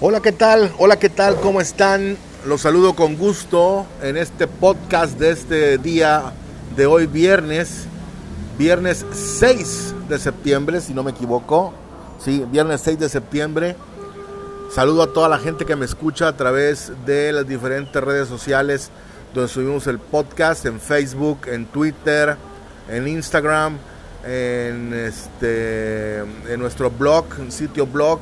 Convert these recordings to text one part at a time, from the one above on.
Hola, ¿qué tal? Hola, ¿qué tal? ¿Cómo están? Los saludo con gusto en este podcast de este día de hoy viernes, viernes 6 de septiembre, si no me equivoco. Sí, viernes 6 de septiembre. Saludo a toda la gente que me escucha a través de las diferentes redes sociales donde subimos el podcast en Facebook, en Twitter, en Instagram, en, este, en nuestro blog, sitio blog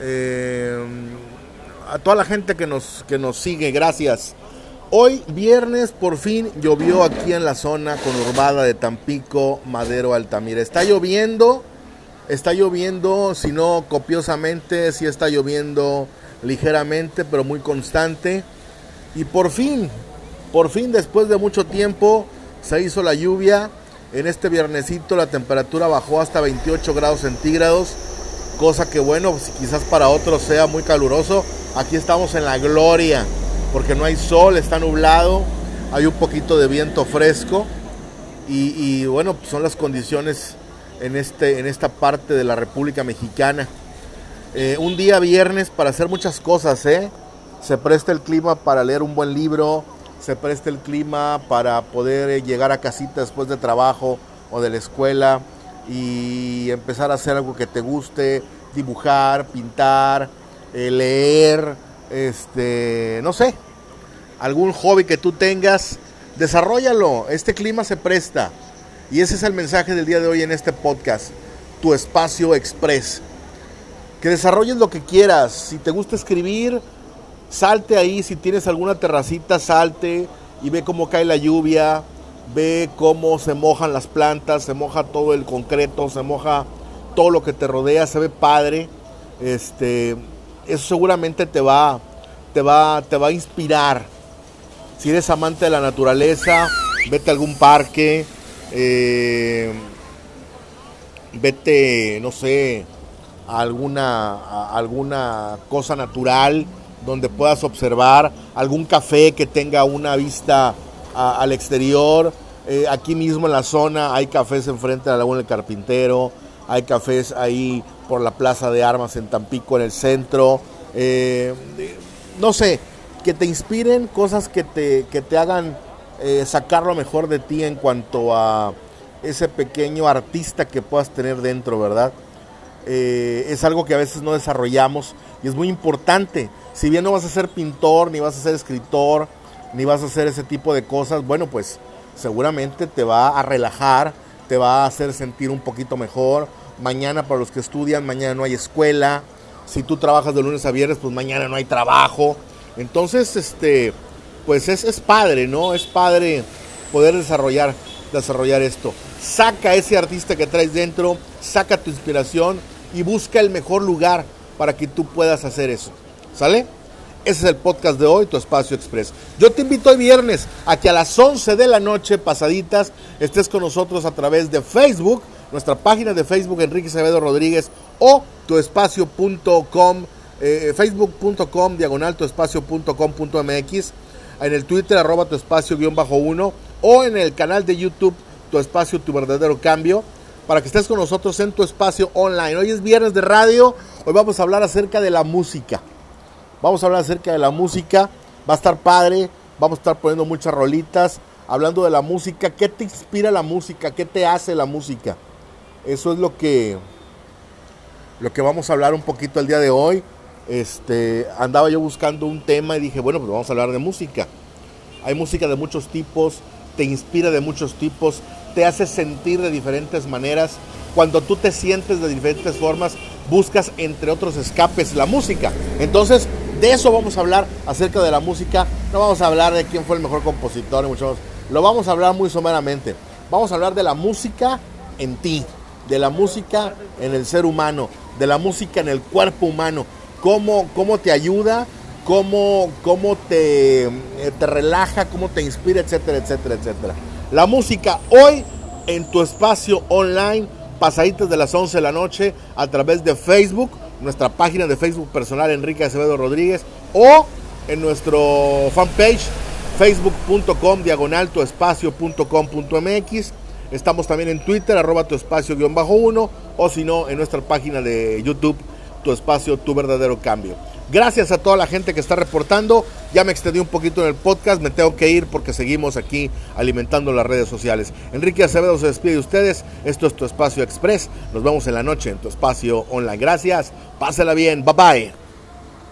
eh, a toda la gente que nos, que nos sigue, gracias. Hoy viernes por fin llovió aquí en la zona conurbada de Tampico, Madero, Altamira. Está lloviendo, está lloviendo, si no copiosamente, si está lloviendo ligeramente, pero muy constante. Y por fin, por fin después de mucho tiempo se hizo la lluvia. En este viernesito la temperatura bajó hasta 28 grados centígrados, cosa que bueno, quizás para otros sea muy caluroso. Aquí estamos en la gloria, porque no hay sol, está nublado, hay un poquito de viento fresco y, bueno, pues son las condiciones en, este, en esta parte de la República Mexicana. Eh, un día viernes para hacer muchas cosas, ¿eh? Se presta el clima para leer un buen libro, se preste el clima para poder eh, llegar a casita después de trabajo o de la escuela y empezar a hacer algo que te guste, dibujar, pintar, eh, leer, este, no sé, algún hobby que tú tengas, desarrollalo, este clima se presta. Y ese es el mensaje del día de hoy en este podcast, tu espacio express. Que desarrolles lo que quieras, si te gusta escribir, salte ahí, si tienes alguna terracita, salte y ve cómo cae la lluvia, ve cómo se mojan las plantas, se moja todo el concreto, se moja todo lo que te rodea, se ve padre. Este, eso seguramente te va, te va, te va a inspirar. Si eres amante de la naturaleza, vete a algún parque, eh, vete, no sé, alguna, a alguna cosa natural donde puedas observar algún café que tenga una vista al exterior. Eh, aquí mismo en la zona hay cafés enfrente de la Laguna del Carpintero, hay cafés ahí por la Plaza de Armas en Tampico, en el centro. Eh, no sé, que te inspiren cosas que te, que te hagan eh, sacar lo mejor de ti en cuanto a ese pequeño artista que puedas tener dentro, ¿verdad? Es algo que a veces no desarrollamos y es muy importante si bien no vas a ser pintor, ni vas a ser escritor, ni vas a hacer ese tipo de cosas, bueno, pues seguramente te va a relajar, te va a hacer sentir un poquito mejor. Mañana para los que estudian, mañana no hay escuela. Si tú trabajas de lunes a viernes, pues mañana no hay trabajo. Entonces, este, pues es, es padre, ¿no? Es padre poder desarrollar, desarrollar esto. Saca ese artista que traes dentro, saca tu inspiración y busca el mejor lugar para que tú puedas hacer eso. ¿Sale? Ese es el podcast de hoy, tu espacio express. Yo te invito hoy viernes a que a las 11 de la noche pasaditas estés con nosotros a través de Facebook, nuestra página de Facebook Enrique Acevedo Rodríguez o tuespacio.com, eh, facebook.com diagonal tuespacio.com.mx, en el Twitter arroba tu espacio guion bajo uno o en el canal de YouTube tu espacio, tu verdadero cambio, para que estés con nosotros en tu espacio online. Hoy es viernes de radio, hoy vamos a hablar acerca de la música. Vamos a hablar acerca de la música. Va a estar padre. Vamos a estar poniendo muchas rolitas. Hablando de la música. ¿Qué te inspira la música? ¿Qué te hace la música? Eso es lo que, lo que vamos a hablar un poquito el día de hoy. Este, andaba yo buscando un tema y dije, bueno, pues vamos a hablar de música. Hay música de muchos tipos, te inspira de muchos tipos, te hace sentir de diferentes maneras. Cuando tú te sientes de diferentes formas, buscas entre otros escapes la música. Entonces, de eso vamos a hablar acerca de la música. No vamos a hablar de quién fue el mejor compositor, mucho Lo vamos a hablar muy someramente. Vamos a hablar de la música en ti, de la música en el ser humano, de la música en el cuerpo humano. Cómo, cómo te ayuda, cómo, cómo te, eh, te relaja, cómo te inspira, etcétera, etcétera, etcétera. La música hoy en tu espacio online, pasaditas de las 11 de la noche, a través de Facebook nuestra página de Facebook personal Enrique Acevedo Rodríguez o en nuestro fanpage facebook.com diagonal tu espacio.com.mx Estamos también en Twitter, arroba tu espacio guion bajo uno, o si no, en nuestra página de YouTube, tu espacio, tu verdadero cambio. Gracias a toda la gente que está reportando. Ya me extendí un poquito en el podcast, me tengo que ir porque seguimos aquí alimentando las redes sociales. Enrique Acevedo se despide de ustedes. Esto es tu espacio express. Nos vemos en la noche en tu espacio online. Gracias. Pásela bien. Bye bye.